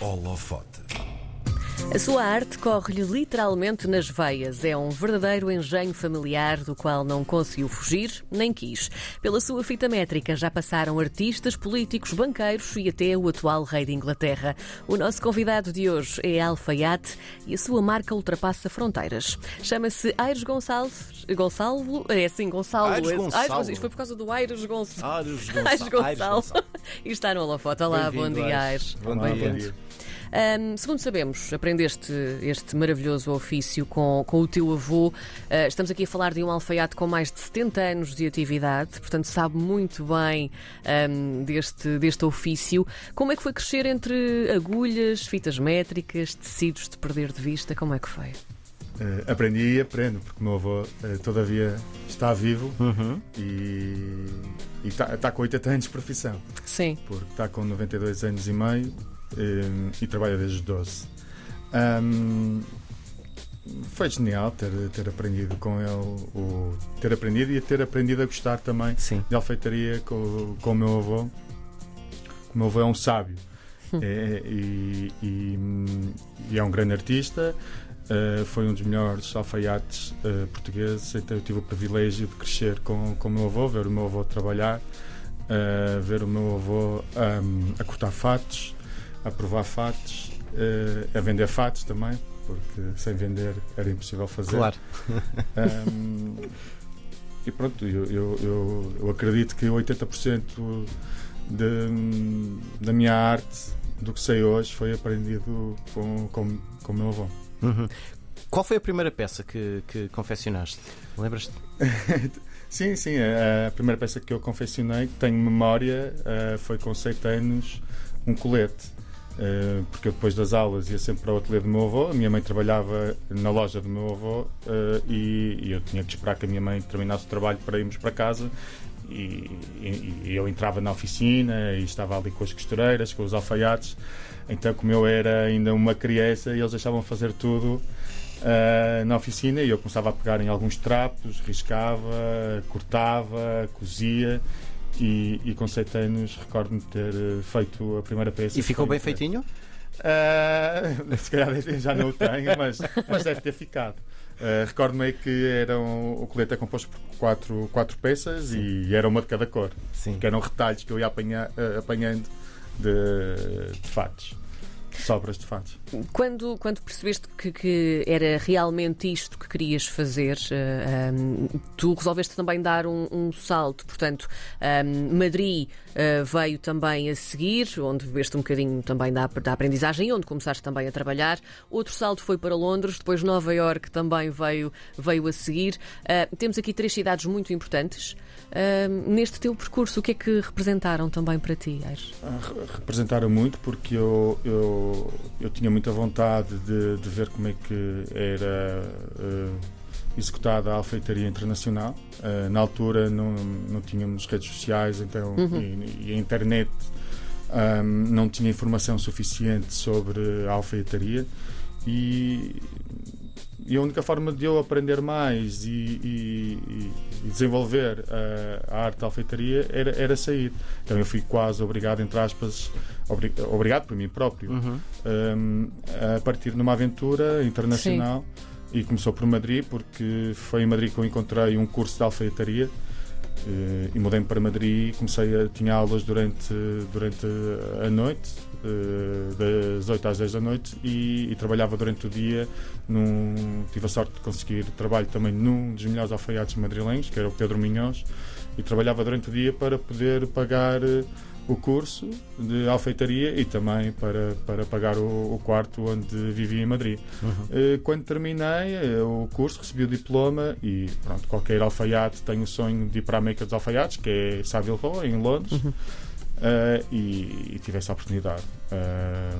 Holofote. A sua arte corre-lhe literalmente nas veias. É um verdadeiro engenho familiar do qual não conseguiu fugir, nem quis. Pela sua fita métrica já passaram artistas, políticos, banqueiros e até o atual rei de Inglaterra. O nosso convidado de hoje é Alfaiate e a sua marca ultrapassa fronteiras. Chama-se Aires Gonçalves. Gonçalvo? É assim, Gonçalo. Aires Esse- Gonçalo. Isto foi por causa do Aires Gonçalo. Aires Aires Gonçalo. Gonçalo. E está no Holofote. Olá, bom dia, Aires. Aires. Bom Olá, dia. bom dia. Ahm, segundo sabemos, aprendeste este maravilhoso ofício com, com o teu avô. Ah, estamos aqui a falar de um alfaiate com mais de 70 anos de atividade, portanto sabe muito bem ahm, deste, deste ofício. Como é que foi crescer entre agulhas, fitas métricas, tecidos de perder de vista? Como é que foi? Eh, aprendi e aprendo, porque o meu avô eh, todavia está vivo Uhum. e está com 80 anos de profissão, Sim. porque está com 92 anos e meio eh, e trabalha desde os 12. Ahm, foi genial ter, ter aprendido com ele, o, ter aprendido e ter aprendido a gostar também Sim. de alfeitaria com, com o meu avô. O meu avô é um sábio É, e, e- e é um grande artista. eh, foi um dos melhores alfaiates eh, portugueses, então eu tive o privilégio de crescer com, com o meu avô, ver o meu avô trabalhar, eh, ver o meu avô ahm, a cortar fatos, a provar fatos, eh, a vender fatos também, porque sem vender era impossível fazer. Claro. Um, e pronto, eu, eu, eu, acredito que 80% de, da minha arte, do que sei hoje, foi aprendido com, com, com o meu avô. Uhum. Qual foi a primeira peça que, que confeccionaste? Lembras-te? Sim, sim, a, a primeira peça que eu confeccionei, que tenho memória, eh, foi com 7 anos, um colete. Eh, porque eu depois das aulas ia sempre para o ateliê do meu avô, a minha mãe trabalhava na loja do meu avô eh, e, e eu tinha que esperar que a minha mãe terminasse o trabalho para irmos para casa e, e- e eu entrava na oficina e estava ali com as costureiras, com os alfaiates, então como eu era ainda uma criança eles deixavam fazer tudo ah, na oficina e eu começava a pegar em alguns trapos, riscava, cortava, cozia e, e com 7 anos recordo-me de ter eh, feito a primeira peça. E ficou bem feitinho? Ah, se calhar já não o tenho, mas, mas deve ter ficado. Ah, Recordo-me que era um, o colete é composto por quatro, quatro peças e era uma de cada cor, Sim. que eram retalhos que eu ia apanhar, ah, apanhando de, de fatos, sobras de fatos. Quando, quando percebeste que, que era realmente isto que querias fazer, eh, ahm, tu resolveste também dar um, um salto. Portanto, ahm, Madrid eh, veio também a seguir, onde bebeste um bocadinho também da, da aprendizagem e onde começaste também a trabalhar. Outro salto foi para Londres, depois Nova Iorque também veio, veio a seguir. Ah, temos aqui três cidades muito importantes. Neste teu percurso, o que é que representaram também para ti, Aires? Ah, re- representaram muito porque eu, eu, eu tinha muita vontade de, de ver como é que era eh, executada a alfeitaria internacional. Eh, na altura não, não tínhamos redes sociais então, e, e a internet ahm, não tinha informação suficiente sobre a alfeitaria e, e a única forma de eu aprender mais e, e- e desenvolver a, a arte da alfeitaria era, era sair. Então eu fui quase obrigado, entre aspas, obri- obrigado por mim próprio, Uhum. um, a partir de uma aventura internacional. E começou por Madrid, porque foi em Madrid que eu encontrei um curso de alfaiataria. Eh, e mudei-me para Madrid e comecei a tinha aulas durante, durante a noite, eh, das 8 às 10 da noite, e, e trabalhava durante o dia. Num, tive a sorte de conseguir trabalho também num dos melhores alfaiates madrilenhos, que era o Pedro Minhoz, e trabalhava durante o dia para poder pagar eh, o curso de alfeitaria e também para, para pagar o, o quarto onde vivia em Madrid. Uhum. Eh, Quando terminei eh, o curso, recebi o diploma e pronto, qualquer alfaiate tem o sonho de ir para a Meca dos Alfaiates, que é Savile Row, em Londres, Eh, e, e tive essa oportunidade. Eh,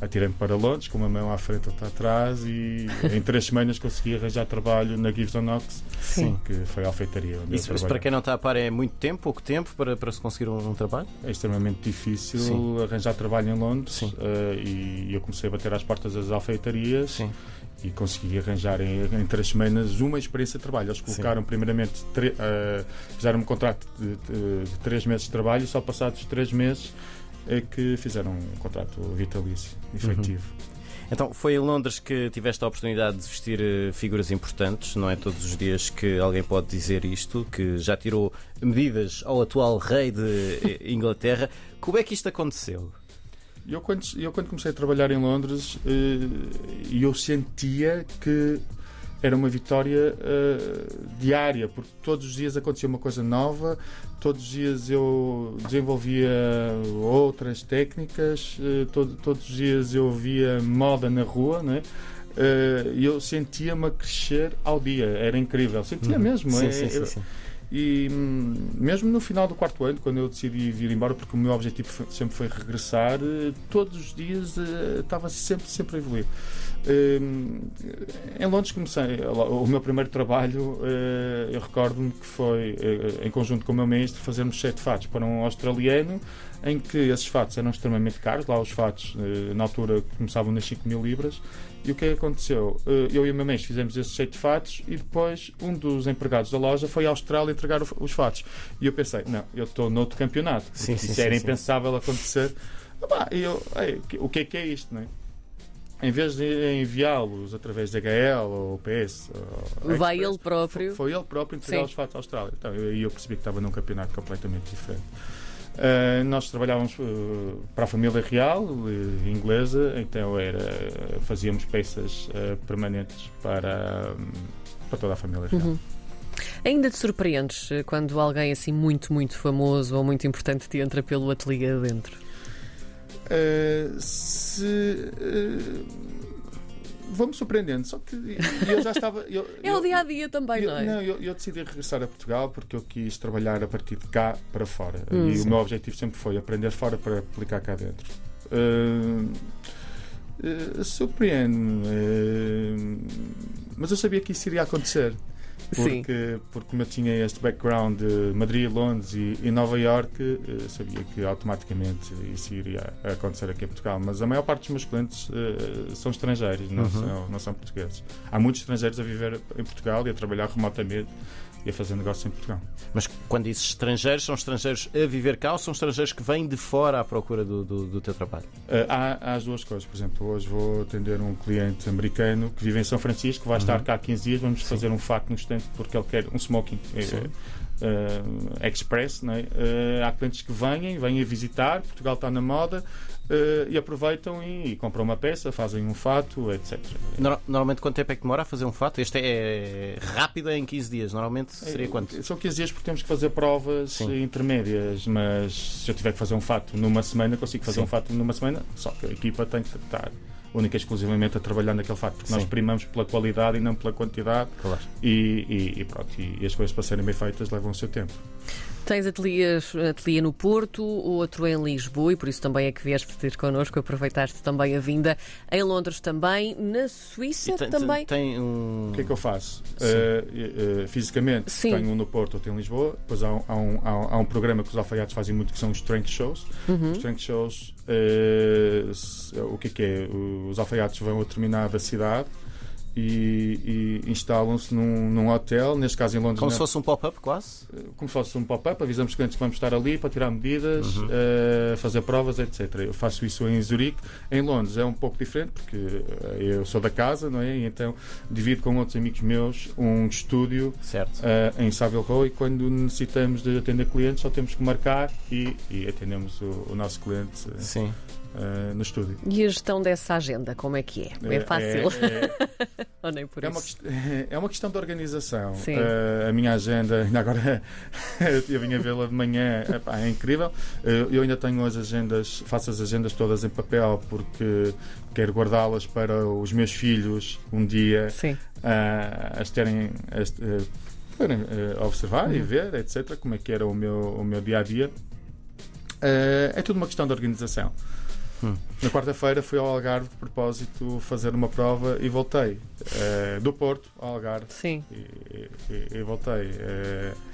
Atirei-me para Londres, com uma mão à frente e outra atrás, e em três semanas consegui arranjar trabalho na Gives on Knox, Sim. que foi a alfeitaria. Onde Isso, isso para quem não está a par é muito tempo, pouco tempo para, para se conseguir um, um trabalho? É extremamente difícil Sim. arranjar trabalho em Londres Sim. eh, e eu comecei a bater às portas das alfeitarias Sim. e consegui arranjar em, em três semanas uma experiência de trabalho. Eles colocaram primeiramente, tre- eh, fizeram um contrato de, de- de três meses de trabalho e só passados três meses que fizeram um contrato vitalício, efetivo. Então, foi em Londres que tiveste a oportunidade de vestir eh, figuras importantes, não é todos os dias que alguém pode dizer isto, que já tirou medidas ao atual rei de eh, Inglaterra. Como é que isto aconteceu? Eu quando, eu quando comecei a trabalhar em Londres, eh, eu sentia que era uma vitória uh, diária, porque todos os dias acontecia uma coisa nova, todos os dias eu desenvolvia outras técnicas, uh, todo, todos os dias eu via moda na rua, né? Uh, e eu sentia-me a crescer ao dia, era incrível, sentia uhum. mesmo. Sim, é, sim, sim, sim. E hum, mesmo no final do quarto ano, quando eu decidi vir embora, porque o meu objetivo foi, sempre foi regressar, todos os dias estava sempre, sempre a evoluir. Hum, em Londres comecei o meu primeiro trabalho eh, eu recordo-me que foi eh, em conjunto com o meu mestre fazermos sete fatos para um australiano em que esses fatos eram extremamente caros lá os fatos eh, na altura começavam nas 5 mil libras e o que aconteceu? Eu e o meu mestre fizemos esses sete fatos e depois um dos empregados da loja foi à Austrália entregar os fatos e eu pensei, não, eu estou noutro campeonato sim, sim, isso sim, era sim. impensável acontecer e eu, o que é que é isto, não é? em vez de enviá-los através da HL ou PS, ou vai Express, ele próprio. Foi ele próprio entregar os fatos à Austrália. Então, eu, eu percebi que estava num campeonato completamente diferente. Uh, nós trabalhávamos uh, para a família real uh, inglesa, então era, fazíamos peças permanentes para, para toda a família real. Uhum. Ainda te surpreendes quando alguém assim muito, muito famoso ou muito importante te entra pelo ateliê dentro? Se. Vou-me surpreendendo, só que eu já estava. Eu, é o dia a dia também, eu, não é? Não, eu, eu, decidi regressar a Portugal porque eu quis trabalhar a partir de cá para fora. Hum, e sim. o meu objetivo sempre foi aprender fora para aplicar cá dentro. Uh, uh, Surpreende-me. Uh, mas eu sabia que isso iria acontecer porque, porque como eu tinha este background de Madrid, Londres e, e Nova York, eh, sabia que automaticamente isso iria acontecer aqui em Portugal. Mas a maior parte dos meus clientes uh, são estrangeiros, não, uhum. são, não são portugueses. Há muitos estrangeiros a viver em Portugal e a trabalhar remotamente e a fazer negócio em Portugal. Mas quando dizes estrangeiros, são estrangeiros a viver cá ou são estrangeiros que vêm de fora à procura do, do, do teu trabalho? Uh, há, há, as duas coisas. Por exemplo, hoje vou atender um cliente americano que vive em São Francisco, que vai uhum. estar cá há 15 dias, vamos Sim. fazer um fato no estante porque ele quer um smoking. Uh, express, é? uh, há clientes que vêm, vêm a visitar, Portugal está na moda, Uh, e aproveitam e, e, compram uma peça, fazem um fato, etc. Normalmente, quanto tempo é que demora a fazer um fato? Este é rápido em 15 dias. Normalmente seria é, quanto? São 15 dias porque temos que fazer provas Sim. intermédias, mas se eu tiver que fazer um fato numa semana, consigo fazer Sim. um fato numa semana, só que a equipa tem que estar única e exclusivamente a trabalhar naquele fato, porque Sim. nós primamos pela qualidade e não pela quantidade. Claro. E, e, e, pronto, e, as coisas para serem bem feitas levam o seu tempo. Tens ateliês, ateliê no Porto, outro em Lisboa, e por isso também é que vieste ter connosco, aproveitaste também a vinda. Em Londres também, na Suíça tem, também. Tem um... O que é que eu faço? Uh, uh, fisicamente, Sim. tenho um no Porto, outro em Lisboa. Depois há um, há um, há um programa que os alfaiates fazem muito, que são os strength shows. Uhum. Os strength shows, uh, o que é que é? Os alfaiates vão a determinada cidade e, e instalam-se num, num, hotel, neste caso em Londres. Como se fosse um pop-up, quase? Como se fosse um pop-up, avisamos os clientes que vamos estar ali para tirar medidas, uhum. uh, fazer provas, etc. Eu faço isso em Zurique. Em Londres é um pouco diferente, porque eh, eu sou da casa, não é? E então divido com outros amigos meus um estúdio uh, em Savile Row e quando necessitamos de atender clientes só temos que marcar e, e atendemos o, o nosso cliente. Sim. Uh, no estúdio. E a gestão dessa agenda, como é que é? É, é fácil? É, Ou nem por é isso? Uma, é uma questão de organização. Uh, a minha agenda, ainda agora eu vim a vê-la de manhã, epá, é incrível. Uh, eu ainda tenho as agendas, faço as agendas todas em papel porque quero guardá-las para os meus filhos um dia uh, as terem. As, observar uhum. e ver, etc., como é que era o meu, o meu dia a dia. é tudo uma questão de organização. Hum. Na quarta-feira fui ao Algarve de propósito fazer uma prova e voltei. Uh, do Porto ao Algarve. Sim. E, e, e voltei. Uh,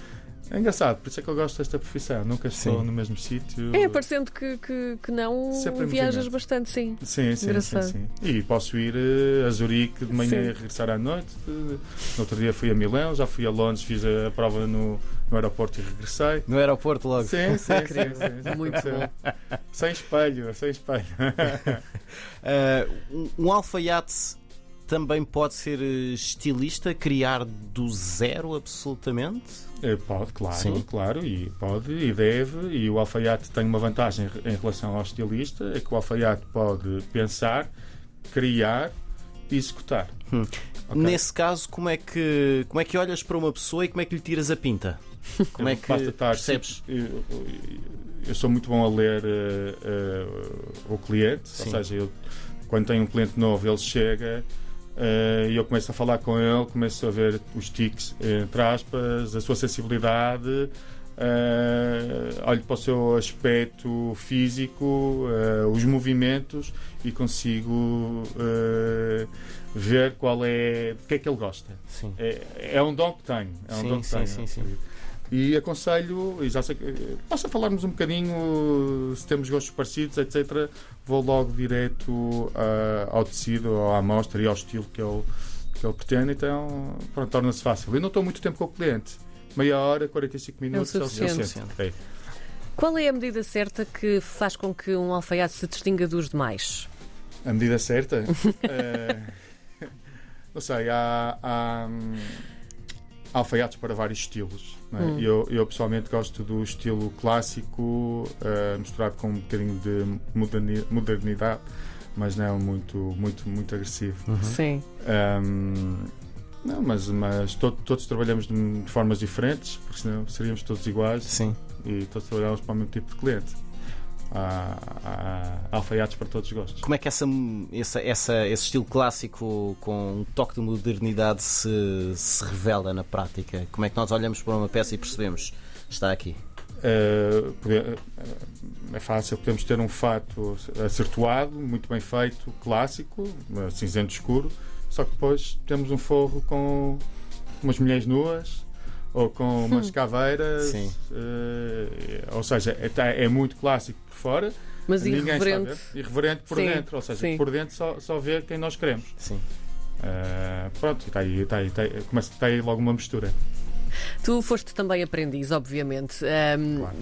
É engraçado, por isso é que eu gosto desta profissão. Nunca estou Sim. no mesmo sítio. É, parecendo que, que, que não Sempre em viajas movimento. bastante, sim. Sim, sim, sim, Engraçado. sim. E posso ir eh, a Zurique de manhã Sim. e regressar à noite. Eh, No outro dia fui a Milão, já fui a Londres, fiz a prova no, no aeroporto e regressei. No aeroporto logo. Sim, sim, sim, sim, sim. Muito bom. Sem espelho, sem espelho. Uh, um- alfaiate também pode ser eh, estilista, criar do zero absolutamente? Eh, Pode, claro, Sim. claro, e pode e deve, e o alfaiate tem uma vantagem em relação ao estilista, é que o alfaiate pode pensar, criar e executar. Hum. Ok? Nesse caso, como é, que, como é que olhas para uma pessoa e como é que lhe tiras a pinta? Como é que Basta percebes? Eu, sou muito bom a ler eh, eh, o cliente, Sim. ou seja, eu, quando tenho um cliente novo, ele chega eh, e eu começo a falar com ele, começo a ver os tics, entre aspas, a sua sensibilidade. olho para o seu aspecto físico, os movimentos e consigo ver qual é, do que é que ele gosta. Sim. É, é um dom que tenho. É um Sim, dom que sim, tenho. sim, sim. E aconselho, e já sei que. Posso falarmos um bocadinho se temos gostos parecidos, etc. Vou logo direto ah, ao tecido, à amostra e ao estilo que ele, que ele pretende, então pronto, torna-se fácil. Eu não estou muito tempo com o cliente. Meia hora, 45 minutos É o suficiente. É. Qual é a medida certa que faz com que um alfaiate se distinga dos demais? A medida certa? Eh, não sei, há, há, hum, há alfaiates para vários estilos. não é? Hum. Eu, eu pessoalmente gosto do estilo clássico, eh, misturado com um bocadinho de moderni- modernidade, mas não muito, muito, muito agressivo. Uhum. Sim. Ahm, não, mas, mas to- todos trabalhamos de, de formas diferentes, porque senão seríamos todos iguais Sim. e todos trabalhamos para o mesmo tipo de cliente. Há, há, há alfaiates para todos os gostos. Como é que essa, essa, essa- esse estilo clássico com um toque de modernidade se, se revela na prática? Como é que nós olhamos para uma peça e percebemos está aqui? Pode- uh, é fácil, podemos ter um fato acertoado, muito bem feito, clássico, uh, cinzento escuro, só que depois temos um forro com umas mulheres nuas ou com umas caveiras, Sim. uh, ou seja, é, tá- é muito clássico por fora, Mas ninguém está a irreverente. ver, irreverente por Sim, dentro, ou seja, sim. por dentro só, só vê quem nós queremos. Sim. Uh, pronto, está aí, está aí, está aí, começa, está aí logo uma mistura. Tu foste também aprendiz, obviamente. Ahm, Claro.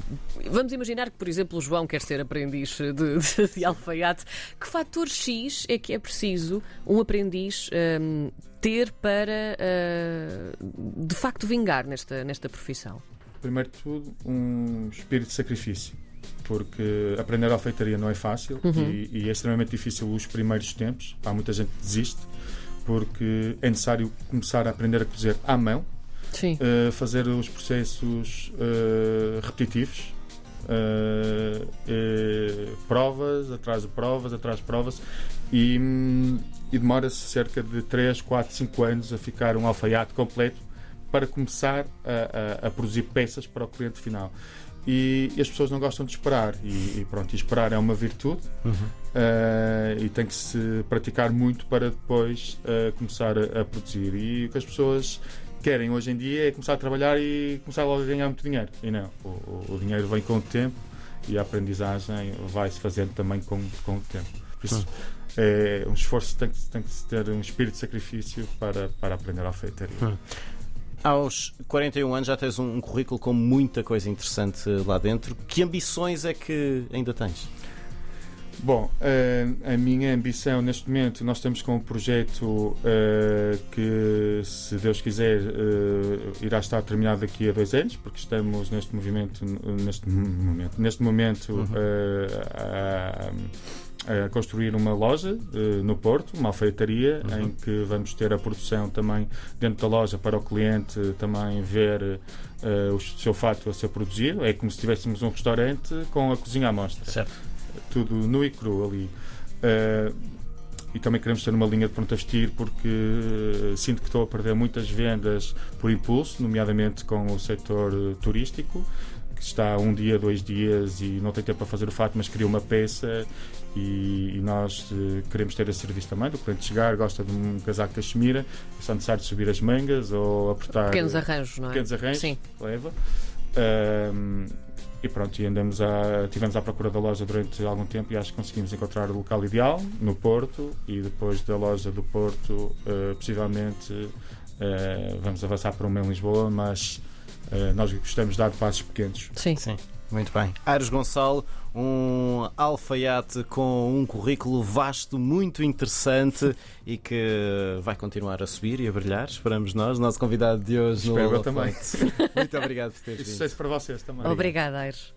Vamos imaginar que, por exemplo, o João quer ser aprendiz de, de, de alfaiate. Que fator X é que é preciso um aprendiz ahm, ter para, ah, de facto, vingar nesta, nesta profissão? primeiro de tudo, um espírito de sacrifício. Porque aprender alfeitaria não é fácil e, e é extremamente difícil os primeiros tempos. Há muita gente que desiste porque é necessário começar a aprender a cozer à mão, Sim. eh, fazer os processos eh, repetitivos, eh, provas atrás de provas, atrás de provas, e, e demora-se cerca de 3, 4, 5 anos a ficar um alfaiate completo para começar a, a- a produzir peças para o cliente final. E, e as pessoas não gostam de esperar, e, e pronto, e esperar é uma virtude. eh, e tem que se praticar muito para depois eh, começar a, a produzir. E o que as pessoas querem hoje em dia é começar a trabalhar e começar logo a ganhar muito dinheiro. E não, o, o- o dinheiro vem com o tempo e a aprendizagem vai-se fazendo também com, com o tempo. Por isso, é um esforço, tem que, tem que se ter um espírito de sacrifício para, para aprender a alfeitaria. Aos 41 anos já tens um, um currículo com muita coisa interessante lá dentro. Que ambições é que ainda tens? Bom, eh, a minha ambição neste momento, nós estamos com um projeto eh, que, se Deus quiser, eh, irá estar terminado daqui a dois anos, porque estamos neste movimento, neste momento, neste momento eh, a, a construir uma loja no Porto, uma alfaiataria, em que vamos ter a produção também dentro da loja para o cliente também ver o seu fato a ser produzido. É como se tivéssemos um restaurante com a cozinha à mostra Certo. Tudo nu e cru ali. Uh, e também queremos ter uma linha de pronto a vestir porque uh, sinto que estou a perder muitas vendas por impulso, nomeadamente com o setor uh, turístico, que está um dia, dois dias e não tem tempo para fazer o fato, mas cria uma peça e, e nós uh, queremos ter esse serviço também, do cliente chegar, gosta de um casaco cachemira, é só necessário subir as mangas ou apertar Pequenos arranjos, não é? pequenos arranjos, Sim. leva. E pronto, e andamos a, tivemos à procura da loja durante algum tempo e acho que conseguimos encontrar o local ideal no Porto e depois da loja do Porto, eh, possivelmente eh, vamos avançar para uma em Lisboa, mas eh, nós gostamos de dar passos pequenos. Sim. Sim, muito bem. Aires Gonçalo, um alfaiate com um currículo vasto, muito interessante e que vai continuar a subir e a brilhar, esperamos nós. Nosso convidado de hoje Espero no eu também. Muito obrigado por teres vindo. sucesso para vocês também. Obrigada, Aires.